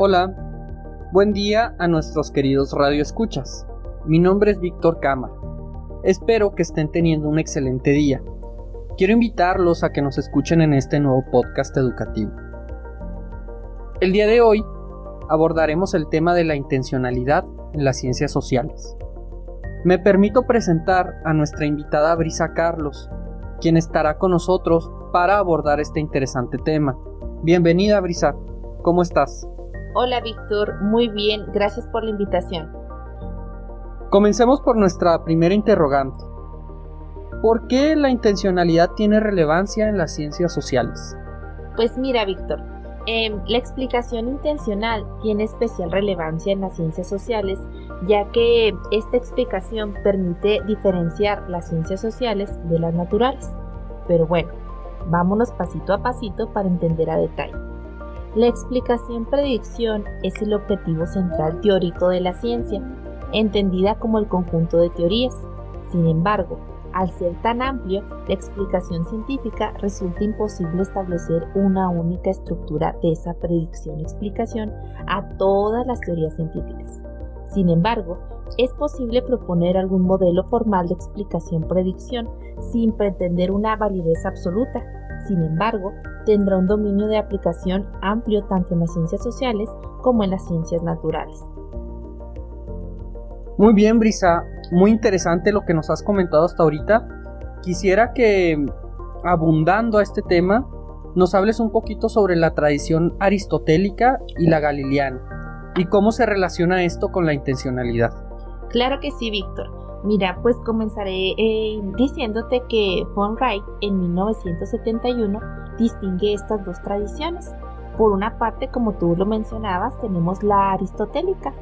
Hola, buen día a nuestros queridos radioescuchas. Mi nombre es Víctor Cámara. Espero que estén teniendo un excelente día. Quiero invitarlos a que nos escuchen en este nuevo podcast educativo. El día de hoy abordaremos el tema de la intencionalidad en las ciencias sociales. Me permito presentar a nuestra invitada Brisa Carlos, quien estará con nosotros para abordar este interesante tema. Bienvenida Brisa, ¿cómo estás? Hola Víctor, muy bien, gracias por la invitación. Comencemos por nuestra primera interrogante. ¿Por qué la intencionalidad tiene relevancia en las ciencias sociales? Pues mira Víctor, em, la explicación intencional tiene especial relevancia en las ciencias sociales, ya que esta explicación permite diferenciar las ciencias sociales de las naturales. Pero bueno, vámonos pasito a pasito para entender a detalle. La explicación predicción es el objetivo central teórico de la ciencia, entendida como el conjunto de teorías. Sin embargo, al ser tan amplio, la explicación científica resulta imposible establecer una única estructura de esa predicción-explicación a todas las teorías científicas. Sin embargo, es posible proponer algún modelo formal de explicación-predicción sin pretender una validez absoluta. Sin embargo, tendrá un dominio de aplicación amplio tanto en las ciencias sociales como en las ciencias naturales. Muy bien, Brisa, muy interesante lo que nos has comentado hasta ahorita. Quisiera que, abundando a este tema, nos hables un poquito sobre la tradición aristotélica y la galileana y cómo se relaciona esto con la intencionalidad. Claro que sí, Víctor. Mira, pues comenzaré eh, diciéndote que von Wright en 1971 distingue estas dos tradiciones. Por una parte, como tú lo mencionabas, tenemos la aristotélica,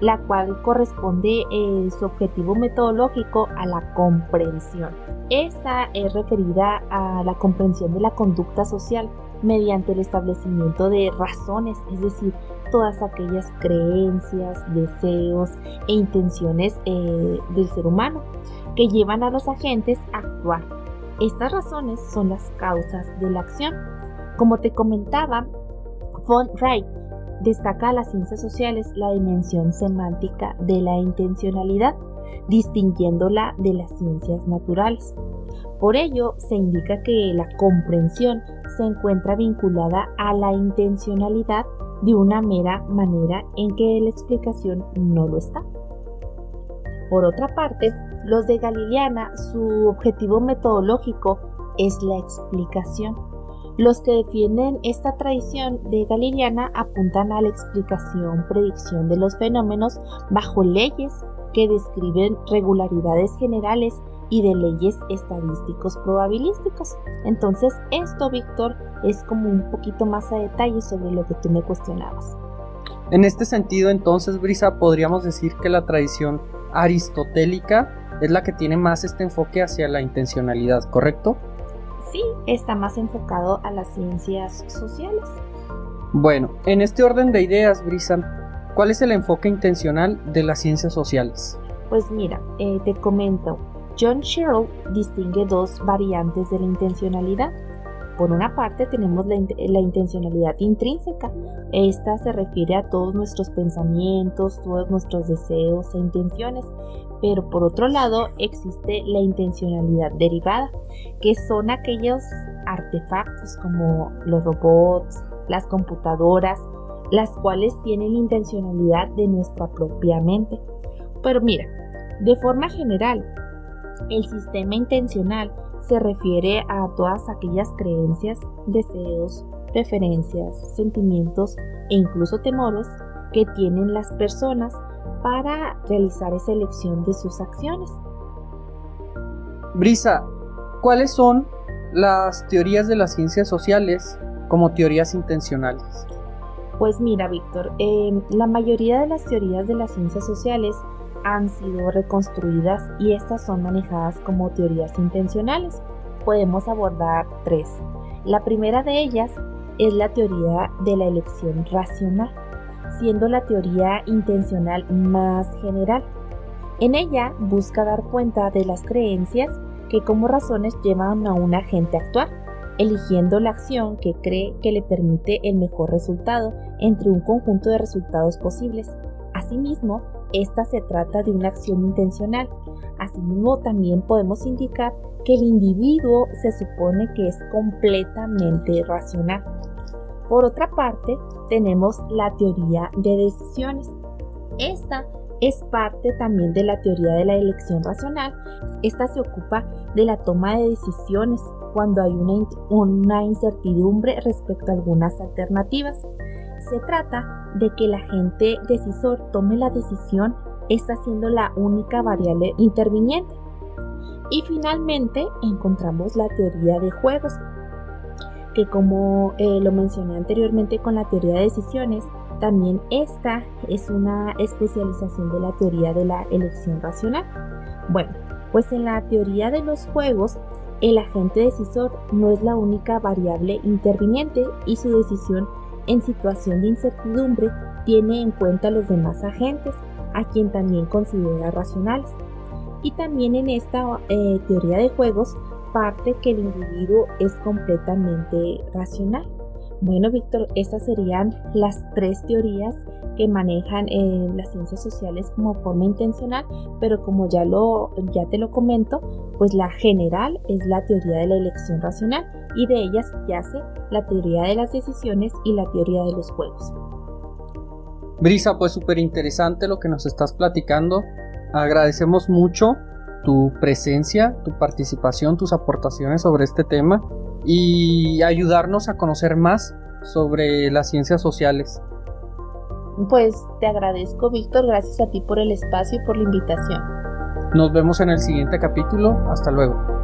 la cual corresponde eh, su objetivo metodológico a la comprensión. Esta es referida a la comprensión de la conducta social mediante el establecimiento de razones, es decir, todas aquellas creencias, deseos e intenciones eh, del ser humano que llevan a los agentes a actuar. Estas razones son las causas de la acción. Como te comentaba, von Wright destaca a las ciencias sociales la dimensión semántica de la intencionalidad, distinguiéndola de las ciencias naturales. Por ello, se indica que la comprensión se encuentra vinculada a la intencionalidad de una mera manera en que la explicación no lo está. Por otra parte, los de Galileana, su objetivo metodológico es la explicación. Los que defienden esta tradición de Galileana apuntan a la explicación, predicción de los fenómenos bajo leyes que describen regularidades generales y de leyes estadísticos probabilísticos. Entonces esto, Víctor, es como un poquito más a detalle sobre lo que tú me cuestionabas. En este sentido, entonces, Brisa, podríamos decir que la tradición aristotélica es la que tiene más este enfoque hacia la intencionalidad, ¿correcto? Sí, está más enfocado a las ciencias sociales. Bueno, en este orden de ideas, Brisa, ¿cuál es el enfoque intencional de las ciencias sociales? Pues mira, eh, te comento, John Sherrill distingue dos variantes de la intencionalidad. Por una parte tenemos la, intencionalidad intrínseca. Esta se refiere a todos nuestros pensamientos, todos nuestros deseos e intenciones. Pero por otro lado existe la intencionalidad derivada, que son aquellos artefactos como los robots, las computadoras, las cuales tienen intencionalidad de nuestra propia mente. Pero mira, de forma general, el sistema intencional se refiere a todas aquellas creencias, deseos, preferencias, sentimientos e incluso temores que tienen las personas para realizar esa elección de sus acciones. Brisa, ¿cuáles son las teorías de las ciencias sociales como teorías intencionales? Pues mira, Víctor, eh, la mayoría de las teorías de las ciencias sociales han sido reconstruidas y estas son manejadas como teorías intencionales. Podemos abordar tres. La primera de ellas es la teoría de la elección racional, siendo la teoría intencional más general. En ella busca dar cuenta de las creencias que como razones llevan a un agente a actuar. eligiendo la acción que cree que le permite el mejor resultado entre un conjunto de resultados posibles. Asimismo, esta se trata de una acción intencional. Asimismo, también podemos indicar que el individuo se supone que es completamente racional. Por otra parte, tenemos la teoría de decisiones. Esta es parte también de la teoría de la elección racional. Esta se ocupa de la toma de decisiones cuando hay una, incertidumbre respecto a algunas alternativas. Se trata de que el agente decisor tome la decisión, esta siendo la única variable interviniente. Y finalmente encontramos la teoría de juegos, que como eh, lo mencioné anteriormente con la teoría de decisiones, también esta es una especialización de la teoría de la elección racional. Bueno, pues en la teoría de los juegos, el agente decisor no es la única variable interviniente y su decisión en situación de incertidumbre tiene en cuenta los demás agentes, a quien también considera racionales. Y también en esta eh, teoría de juegos parte que el individuo es completamente racional. Bueno, Víctor, estas serían las tres teorías que manejan eh, las ciencias sociales como forma intencional, pero como ya, lo, ya te lo comento, pues la general es la teoría de la elección racional y de ellas yace la teoría de las decisiones y la teoría de los juegos. Brisa, pues súper interesante lo que nos estás platicando. Agradecemos mucho tu presencia, tu participación, tus aportaciones sobre este tema y ayudarnos a conocer más sobre las ciencias sociales. Pues te agradezco, Víctor, gracias a ti por el espacio y por la invitación. Nos vemos en el siguiente capítulo. Hasta luego.